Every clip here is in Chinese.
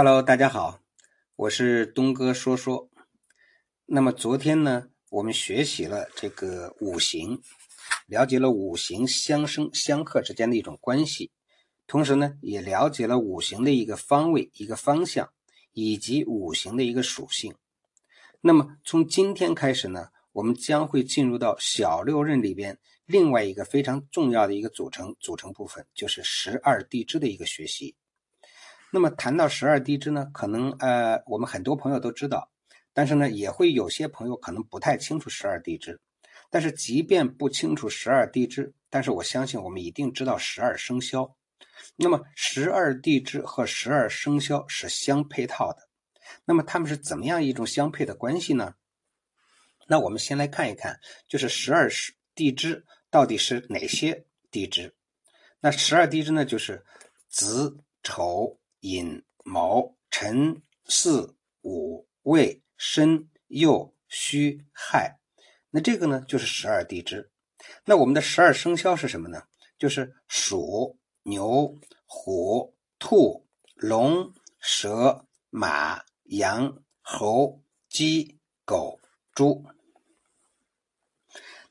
Hello，大家好，我是东哥说说。那么昨天呢，我们学习了这个五行，了解了五行相生相克之间的一种关系，同时呢，也了解了五行的一个方位、一个方向，以及五行的一个属性。那么从今天开始呢，我们将会进入到小六壬里边另外一个非常重要的一个组成组成部分，就是十二地支的一个学习。那么谈到十二地支呢，可能呃我们很多朋友都知道，但是呢也会有些朋友可能不太清楚十二地支。但是即便不清楚十二地支，但是我相信我们一定知道十二生肖。那么十二地支和十二生肖是相配套的。那么他们是怎么样一种相配的关系呢？那我们先来看一看，就是十二地支到底是哪些地支？那十二地支呢，就是子丑。寅卯辰巳午未申酉戌亥，那这个呢就是十二地支。那我们的十二生肖是什么呢？就是鼠、牛、虎、兔、龙、蛇、马、羊、猴、鸡、狗、猪。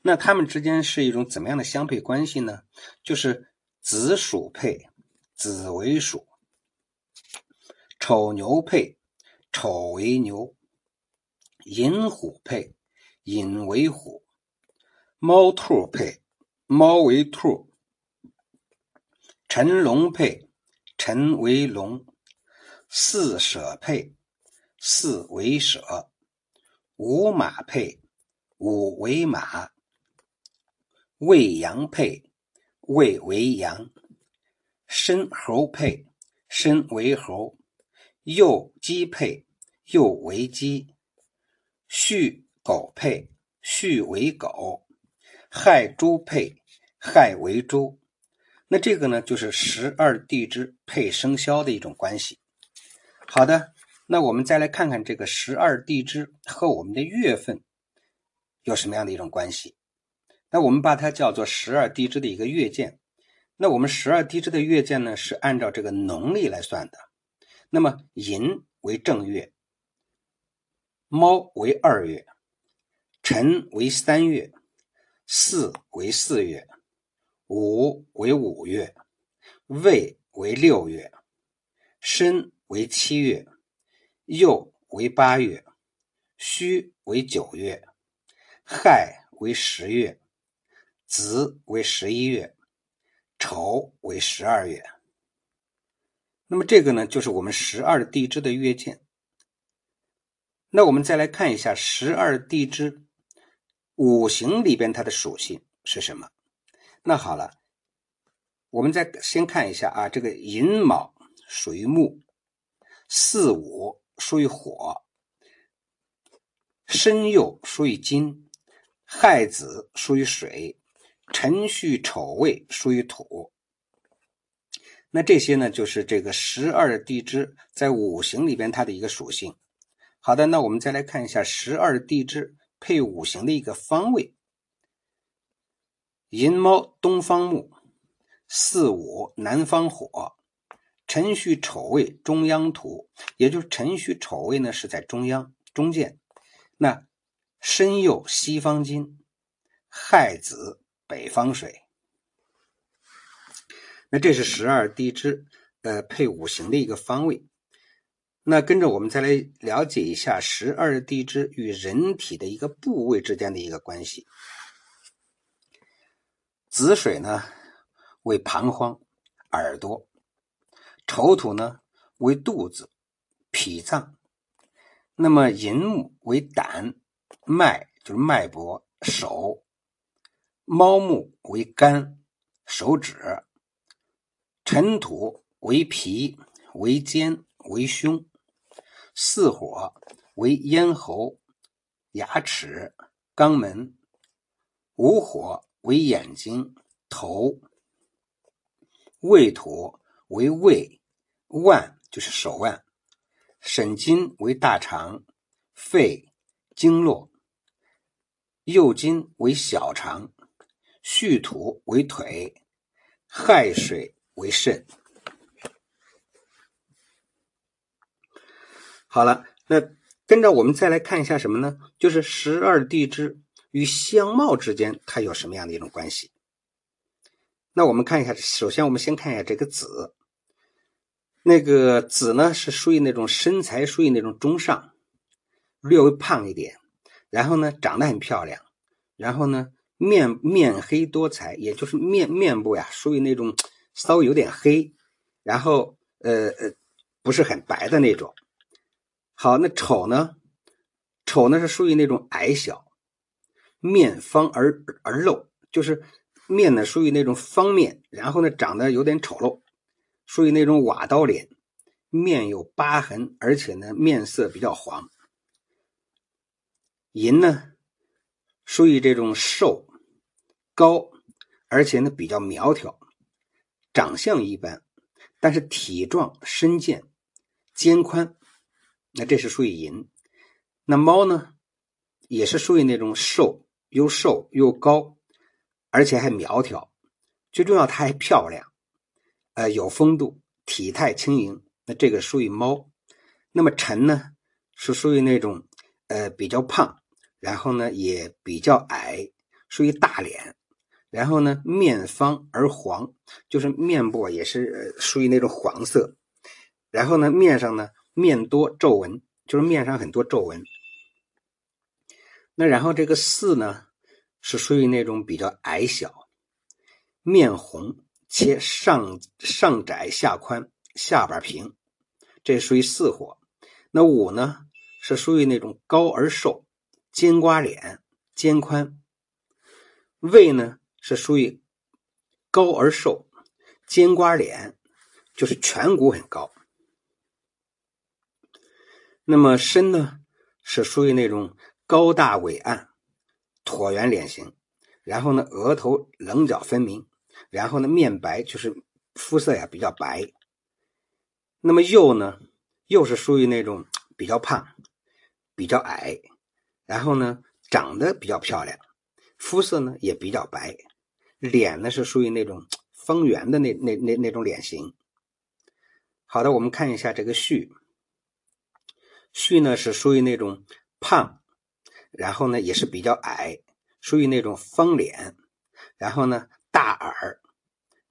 那它们之间是一种怎么样的相配关系呢？就是子鼠配，子为鼠。丑牛配，丑为牛；寅虎配，寅为虎；猫兔配，猫为兔；辰龙配，辰为龙；巳蛇配，巳为蛇；午马配，午为马；未羊配，未为羊；申猴配，申为猴。酉鸡配，酉为鸡；戌狗配，戌为狗；亥猪配，亥为猪。那这个呢，就是十二地支配生肖的一种关系。好的，那我们再来看看这个十二地支和我们的月份有什么样的一种关系。那我们把它叫做十二地支的一个月见。那我们十二地支的月见呢，是按照这个农历来算的。那么寅为正月，卯为二月，辰为三月，巳为四月，午为五月，未为六月，申为七月，酉为八月，戌为九月，亥为十月，子为十一月，丑为十二月。那么这个呢，就是我们十二地支的月见。那我们再来看一下十二地支五行里边它的属性是什么？那好了，我们再先看一下啊，这个寅卯属于木，巳午属于火，申酉属于金，亥子属于水，辰戌丑未属于土。那这些呢，就是这个十二地支在五行里边它的一个属性。好的，那我们再来看一下十二地支配五行的一个方位：寅卯东方木，巳午南方火，辰戌丑未中央土。也就是辰戌丑未呢是在中央中间。那申酉西方金，亥子北方水。那这是十二地支，呃，配五行的一个方位。那跟着我们再来了解一下十二地支与人体的一个部位之间的一个关系。子水呢为膀胱、耳朵；丑土呢为肚子、脾脏；那么寅木为胆、脉，就是脉搏、手；猫木为肝、手指。辰土为脾，为肩，为胸；巳火为咽喉、牙齿、肛门；午火为眼睛、头；胃土为胃、腕，就是手腕；肾金为大肠、肺、经络；右金为小肠；戌土为腿；亥水。为肾。好了，那跟着我们再来看一下什么呢？就是十二地支与相貌之间它有什么样的一种关系？那我们看一下，首先我们先看一下这个子，那个子呢是属于那种身材属于那种中上，略微胖一点，然后呢长得很漂亮，然后呢面面黑多彩，也就是面面部呀属于那种稍微有点黑，然后呃呃不是很白的那种。好，那丑呢？丑呢是属于那种矮小，面方而而露，就是面呢属于那种方面，然后呢长得有点丑陋，属于那种瓦刀脸，面有疤痕，而且呢面色比较黄。银呢属于这种瘦高，而且呢比较苗条，长相一般，但是体壮身健，肩宽。那这是属于寅，那猫呢，也是属于那种瘦又瘦又高，而且还苗条，最重要它还漂亮，呃，有风度，体态轻盈。那这个属于猫。那么辰呢，是属于那种呃比较胖，然后呢也比较矮，属于大脸，然后呢面方而黄，就是面部也是属于那种黄色，然后呢面上呢。面多皱纹，就是面上很多皱纹。那然后这个四呢，是属于那种比较矮小，面红且上上窄下宽，下巴平，这属于四火。那五呢，是属于那种高而瘦，尖瓜脸，肩宽。胃呢，是属于高而瘦，尖瓜脸，就是颧骨很高。那么身呢，是属于那种高大伟岸、椭圆脸型，然后呢额头棱角分明，然后呢面白，就是肤色呀比较白。那么右呢，又是属于那种比较胖、比较矮，然后呢长得比较漂亮，肤色呢也比较白，脸呢是属于那种方圆的那那那那种脸型。好的，我们看一下这个戌。戌呢是属于那种胖，然后呢也是比较矮，属于那种方脸，然后呢大耳，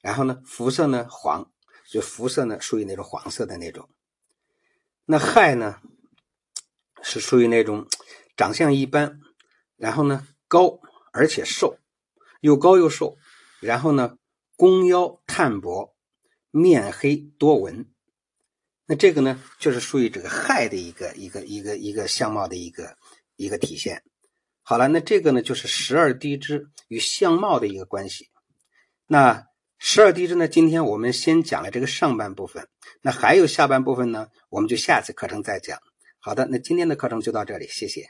然后呢肤色呢黄，就肤色呢属于那种黄色的那种。那亥呢是属于那种长相一般，然后呢高而且瘦，又高又瘦，然后呢弓腰炭薄，面黑多纹。那这个呢，就是属于这个亥的一个一个一个一个相貌的一个一个体现。好了，那这个呢，就是十二地支与相貌的一个关系。那十二地支呢，今天我们先讲了这个上半部分，那还有下半部分呢，我们就下次课程再讲。好的，那今天的课程就到这里，谢谢。